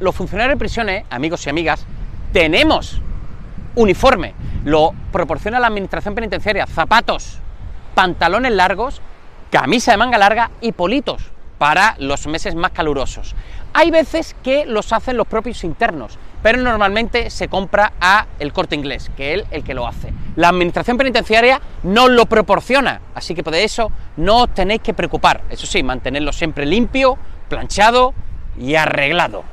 los funcionarios de prisiones, eh, amigos y amigas, tenemos uniforme, lo proporciona la administración penitenciaria, zapatos, pantalones largos, camisa de manga larga y politos para los meses más calurosos. Hay veces que los hacen los propios internos, pero normalmente se compra a el corte inglés, que es el que lo hace. La administración penitenciaria no lo proporciona, así que por eso no os tenéis que preocupar. Eso sí, mantenerlo siempre limpio, planchado y arreglado.